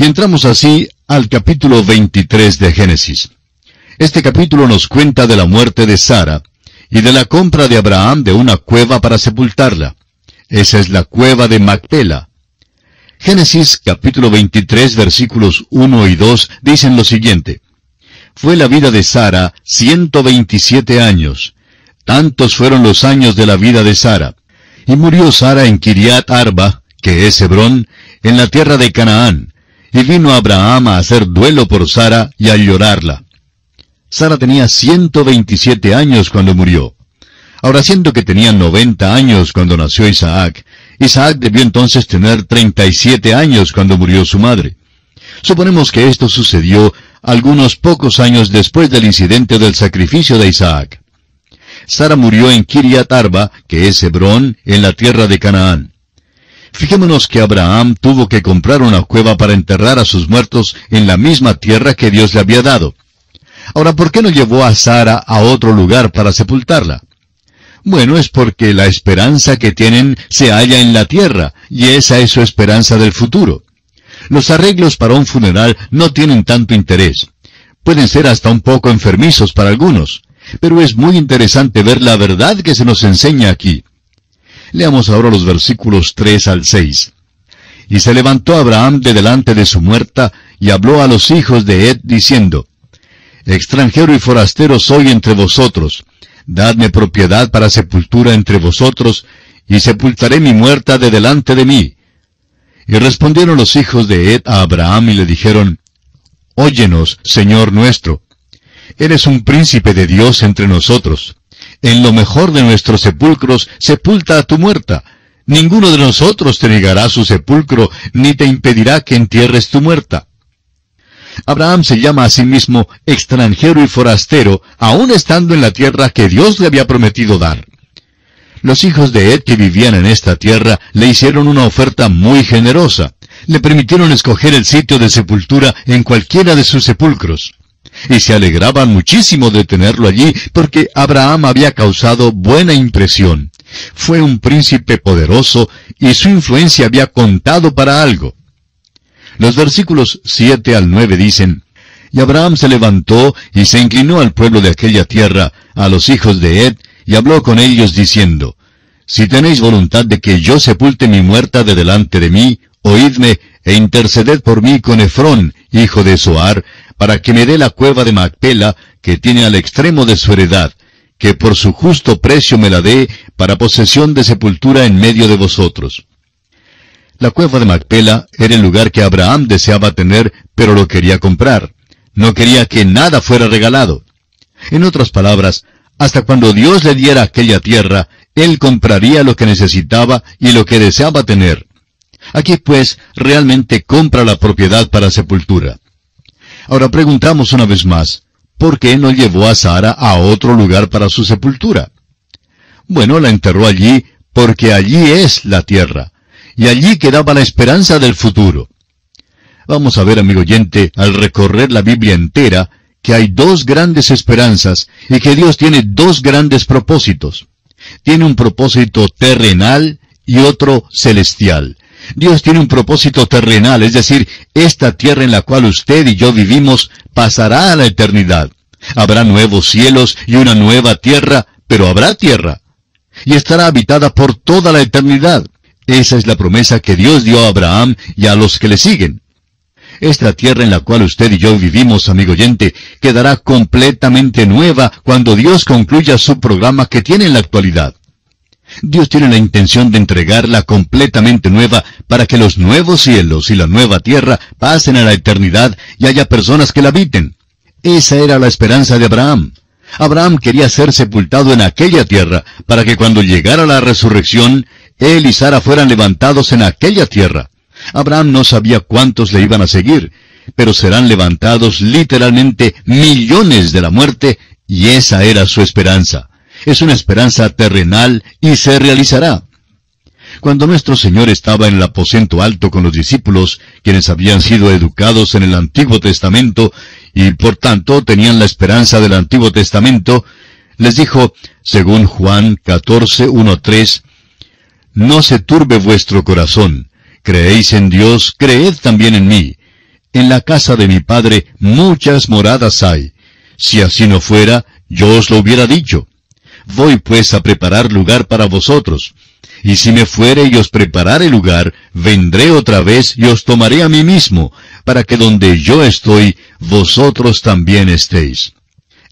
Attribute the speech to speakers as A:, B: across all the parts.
A: Y entramos así al capítulo 23 de Génesis. Este capítulo nos cuenta de la muerte de Sara y de la compra de Abraham de una cueva para sepultarla. Esa es la cueva de Macpela. Génesis capítulo 23 versículos 1 y 2 dicen lo siguiente. Fue la vida de Sara 127 años. Tantos fueron los años de la vida de Sara. Y murió Sara en Kiriat Arba, que es Hebrón, en la tierra de Canaán. Y vino Abraham a hacer duelo por Sara y a llorarla. Sara tenía 127 años cuando murió. Ahora siento que tenía 90 años cuando nació Isaac. Isaac debió entonces tener 37 años cuando murió su madre. Suponemos que esto sucedió algunos pocos años después del incidente del sacrificio de Isaac. Sara murió en Kiriat Arba, que es Hebrón, en la tierra de Canaán. Fijémonos que Abraham tuvo que comprar una cueva para enterrar a sus muertos en la misma tierra que Dios le había dado. Ahora, ¿por qué no llevó a Sara a otro lugar para sepultarla? Bueno, es porque la esperanza que tienen se halla en la tierra, y esa es su esperanza del futuro. Los arreglos para un funeral no tienen tanto interés. Pueden ser hasta un poco enfermizos para algunos, pero es muy interesante ver la verdad que se nos enseña aquí. Leamos ahora los versículos 3 al 6. Y se levantó Abraham de delante de su muerta, y habló a los hijos de Ed, diciendo, Extranjero y forastero soy entre vosotros, dadme propiedad para sepultura entre vosotros, y sepultaré mi muerta de delante de mí. Y respondieron los hijos de Ed a Abraham y le dijeron, Óyenos, Señor nuestro. Eres un príncipe de Dios entre nosotros. En lo mejor de nuestros sepulcros sepulta a tu muerta. Ninguno de nosotros te negará su sepulcro, ni te impedirá que entierres tu muerta. Abraham se llama a sí mismo extranjero y forastero, aun estando en la tierra que Dios le había prometido dar. Los hijos de Ed que vivían en esta tierra le hicieron una oferta muy generosa. Le permitieron escoger el sitio de sepultura en cualquiera de sus sepulcros. Y se alegraban muchísimo de tenerlo allí porque Abraham había causado buena impresión. Fue un príncipe poderoso y su influencia había contado para algo. Los versículos 7 al 9 dicen, Y Abraham se levantó y se inclinó al pueblo de aquella tierra, a los hijos de Ed, y habló con ellos diciendo, Si tenéis voluntad de que yo sepulte mi muerta de delante de mí, oídme e interceded por mí con Efrón, hijo de Soar, para que me dé la cueva de Macpela, que tiene al extremo de su heredad, que por su justo precio me la dé para posesión de sepultura en medio de vosotros. La cueva de Macpela era el lugar que Abraham deseaba tener, pero lo quería comprar. No quería que nada fuera regalado. En otras palabras, hasta cuando Dios le diera aquella tierra, él compraría lo que necesitaba y lo que deseaba tener. Aquí pues realmente compra la propiedad para sepultura. Ahora preguntamos una vez más, ¿por qué no llevó a Sara a otro lugar para su sepultura? Bueno, la enterró allí porque allí es la tierra y allí quedaba la esperanza del futuro. Vamos a ver, amigo oyente, al recorrer la Biblia entera, que hay dos grandes esperanzas y que Dios tiene dos grandes propósitos. Tiene un propósito terrenal y otro celestial. Dios tiene un propósito terrenal, es decir, esta tierra en la cual usted y yo vivimos pasará a la eternidad. Habrá nuevos cielos y una nueva tierra, pero habrá tierra. Y estará habitada por toda la eternidad. Esa es la promesa que Dios dio a Abraham y a los que le siguen. Esta tierra en la cual usted y yo vivimos, amigo oyente, quedará completamente nueva cuando Dios concluya su programa que tiene en la actualidad. Dios tiene la intención de entregarla completamente nueva para que los nuevos cielos y la nueva tierra pasen a la eternidad y haya personas que la habiten. Esa era la esperanza de Abraham. Abraham quería ser sepultado en aquella tierra para que cuando llegara la resurrección, él y Sara fueran levantados en aquella tierra. Abraham no sabía cuántos le iban a seguir, pero serán levantados literalmente millones de la muerte, y esa era su esperanza. Es una esperanza terrenal y se realizará. Cuando nuestro Señor estaba en el aposento alto con los discípulos, quienes habían sido educados en el Antiguo Testamento y por tanto tenían la esperanza del Antiguo Testamento, les dijo, según Juan 14, 1, 3, no se turbe vuestro corazón. Creéis en Dios, creed también en mí. En la casa de mi padre muchas moradas hay. Si así no fuera, yo os lo hubiera dicho. Voy pues a preparar lugar para vosotros. Y si me fuere y os preparare lugar, vendré otra vez y os tomaré a mí mismo, para que donde yo estoy, vosotros también estéis.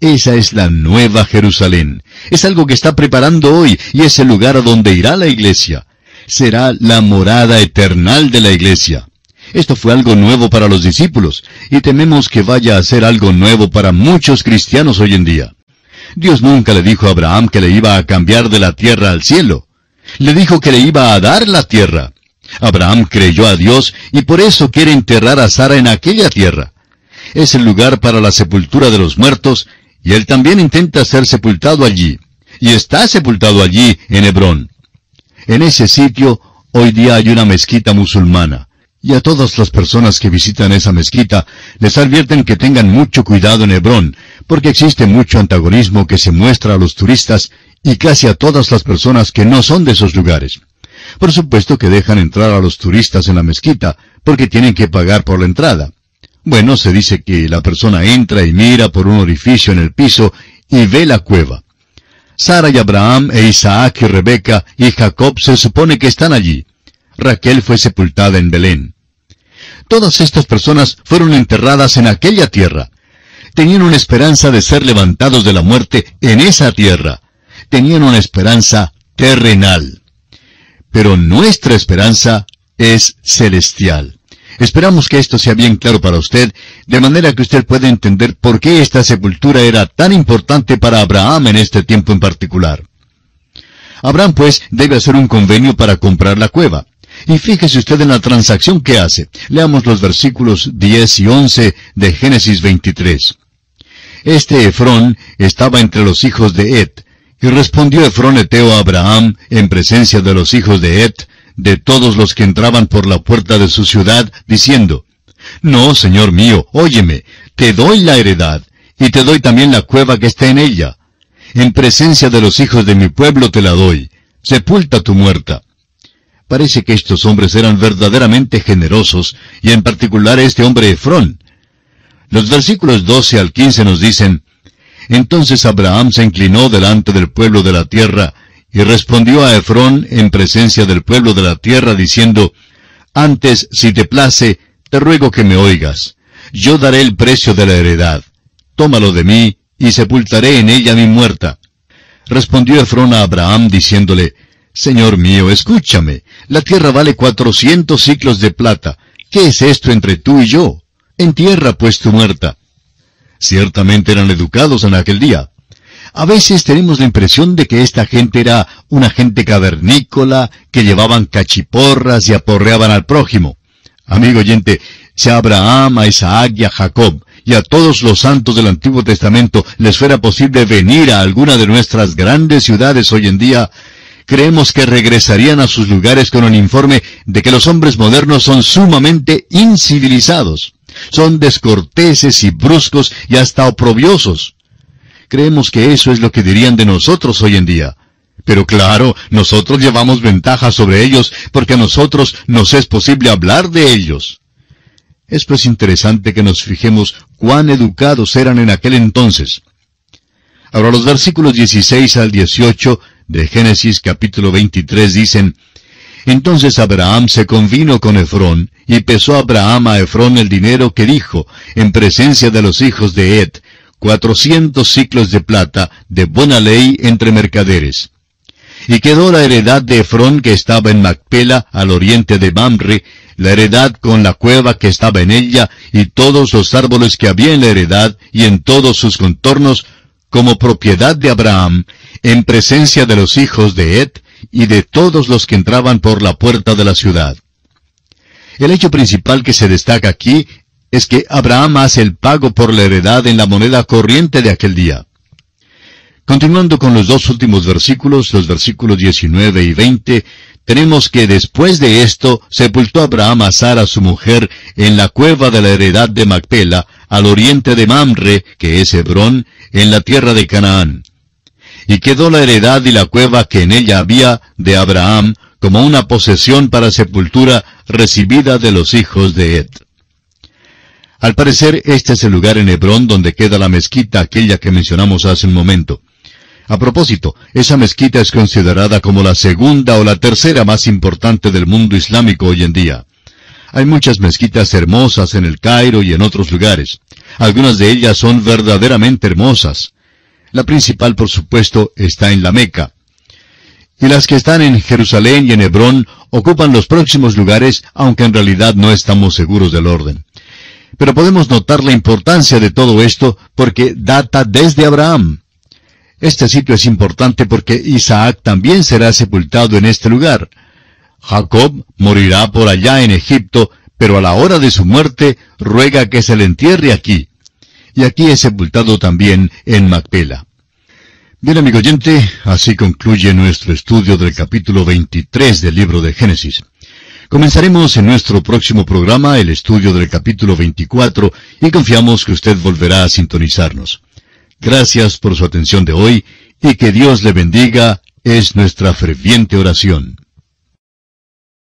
A: Esa es la nueva Jerusalén. Es algo que está preparando hoy y es el lugar a donde irá la iglesia. Será la morada eternal de la iglesia. Esto fue algo nuevo para los discípulos y tememos que vaya a ser algo nuevo para muchos cristianos hoy en día. Dios nunca le dijo a Abraham que le iba a cambiar de la tierra al cielo. Le dijo que le iba a dar la tierra. Abraham creyó a Dios y por eso quiere enterrar a Sara en aquella tierra. Es el lugar para la sepultura de los muertos y él también intenta ser sepultado allí. Y está sepultado allí en Hebrón. En ese sitio hoy día hay una mezquita musulmana. Y a todas las personas que visitan esa mezquita les advierten que tengan mucho cuidado en Hebrón, porque existe mucho antagonismo que se muestra a los turistas y casi a todas las personas que no son de esos lugares. Por supuesto que dejan entrar a los turistas en la mezquita, porque tienen que pagar por la entrada. Bueno, se dice que la persona entra y mira por un orificio en el piso y ve la cueva. Sara y Abraham e Isaac y Rebeca y Jacob se supone que están allí. Raquel fue sepultada en Belén. Todas estas personas fueron enterradas en aquella tierra. Tenían una esperanza de ser levantados de la muerte en esa tierra. Tenían una esperanza terrenal. Pero nuestra esperanza es celestial. Esperamos que esto sea bien claro para usted, de manera que usted pueda entender por qué esta sepultura era tan importante para Abraham en este tiempo en particular. Abraham, pues, debe hacer un convenio para comprar la cueva. Y fíjese usted en la transacción que hace. Leamos los versículos 10 y 11 de Génesis 23. Este Efrón estaba entre los hijos de Et, y respondió Efrón Eteo a Abraham en presencia de los hijos de Et, de todos los que entraban por la puerta de su ciudad, diciendo, No, señor mío, óyeme, te doy la heredad, y te doy también la cueva que está en ella. En presencia de los hijos de mi pueblo te la doy. Sepulta tu muerta. Parece que estos hombres eran verdaderamente generosos, y en particular este hombre Efrón. Los versículos 12 al 15 nos dicen, Entonces Abraham se inclinó delante del pueblo de la tierra, y respondió a Efrón en presencia del pueblo de la tierra, diciendo, Antes, si te place, te ruego que me oigas. Yo daré el precio de la heredad. Tómalo de mí, y sepultaré en ella mi muerta. Respondió Efrón a Abraham, diciéndole, Señor mío, escúchame. La tierra vale cuatrocientos ciclos de plata. ¿Qué es esto entre tú y yo? Entierra pues tu muerta. Ciertamente eran educados en aquel día. A veces tenemos la impresión de que esta gente era una gente cavernícola, que llevaban cachiporras y aporreaban al prójimo. Amigo oyente, si a Abraham, a Isaac y a Jacob, y a todos los santos del Antiguo Testamento les fuera posible venir a alguna de nuestras grandes ciudades hoy en día, creemos que regresarían a sus lugares con un informe de que los hombres modernos son sumamente incivilizados, son descorteses y bruscos y hasta oprobiosos. Creemos que eso es lo que dirían de nosotros hoy en día. Pero claro, nosotros llevamos ventaja sobre ellos porque a nosotros nos es posible hablar de ellos. Es pues interesante que nos fijemos cuán educados eran en aquel entonces. Ahora los versículos 16 al 18 de Génesis capítulo 23 dicen, Entonces Abraham se convino con Efrón, y pesó Abraham a Efrón el dinero que dijo, en presencia de los hijos de Ed, cuatrocientos ciclos de plata, de buena ley entre mercaderes. Y quedó la heredad de Efrón que estaba en Macpela, al oriente de Mamre, la heredad con la cueva que estaba en ella, y todos los árboles que había en la heredad, y en todos sus contornos, como propiedad de Abraham, en presencia de los hijos de Ed, y de todos los que entraban por la puerta de la ciudad. El hecho principal que se destaca aquí es que Abraham hace el pago por la heredad en la moneda corriente de aquel día. Continuando con los dos últimos versículos, los versículos 19 y 20, tenemos que después de esto sepultó Abraham a Sara su mujer en la cueva de la heredad de Macpela, al oriente de Mamre, que es Hebrón, en la tierra de Canaán. Y quedó la heredad y la cueva que en ella había de Abraham como una posesión para sepultura recibida de los hijos de Ed. Al parecer, este es el lugar en Hebrón donde queda la mezquita aquella que mencionamos hace un momento. A propósito, esa mezquita es considerada como la segunda o la tercera más importante del mundo islámico hoy en día. Hay muchas mezquitas hermosas en el Cairo y en otros lugares. Algunas de ellas son verdaderamente hermosas. La principal, por supuesto, está en la Meca. Y las que están en Jerusalén y en Hebrón ocupan los próximos lugares, aunque en realidad no estamos seguros del orden. Pero podemos notar la importancia de todo esto porque data desde Abraham. Este sitio es importante porque Isaac también será sepultado en este lugar. Jacob morirá por allá en Egipto, pero a la hora de su muerte ruega que se le entierre aquí. Y aquí es sepultado también en Macpela. Bien, amigo oyente, así concluye nuestro estudio del capítulo 23 del libro de Génesis. Comenzaremos en nuestro próximo programa el estudio del capítulo 24 y confiamos que usted volverá a sintonizarnos. Gracias por su atención de hoy y que Dios le bendiga es nuestra ferviente oración.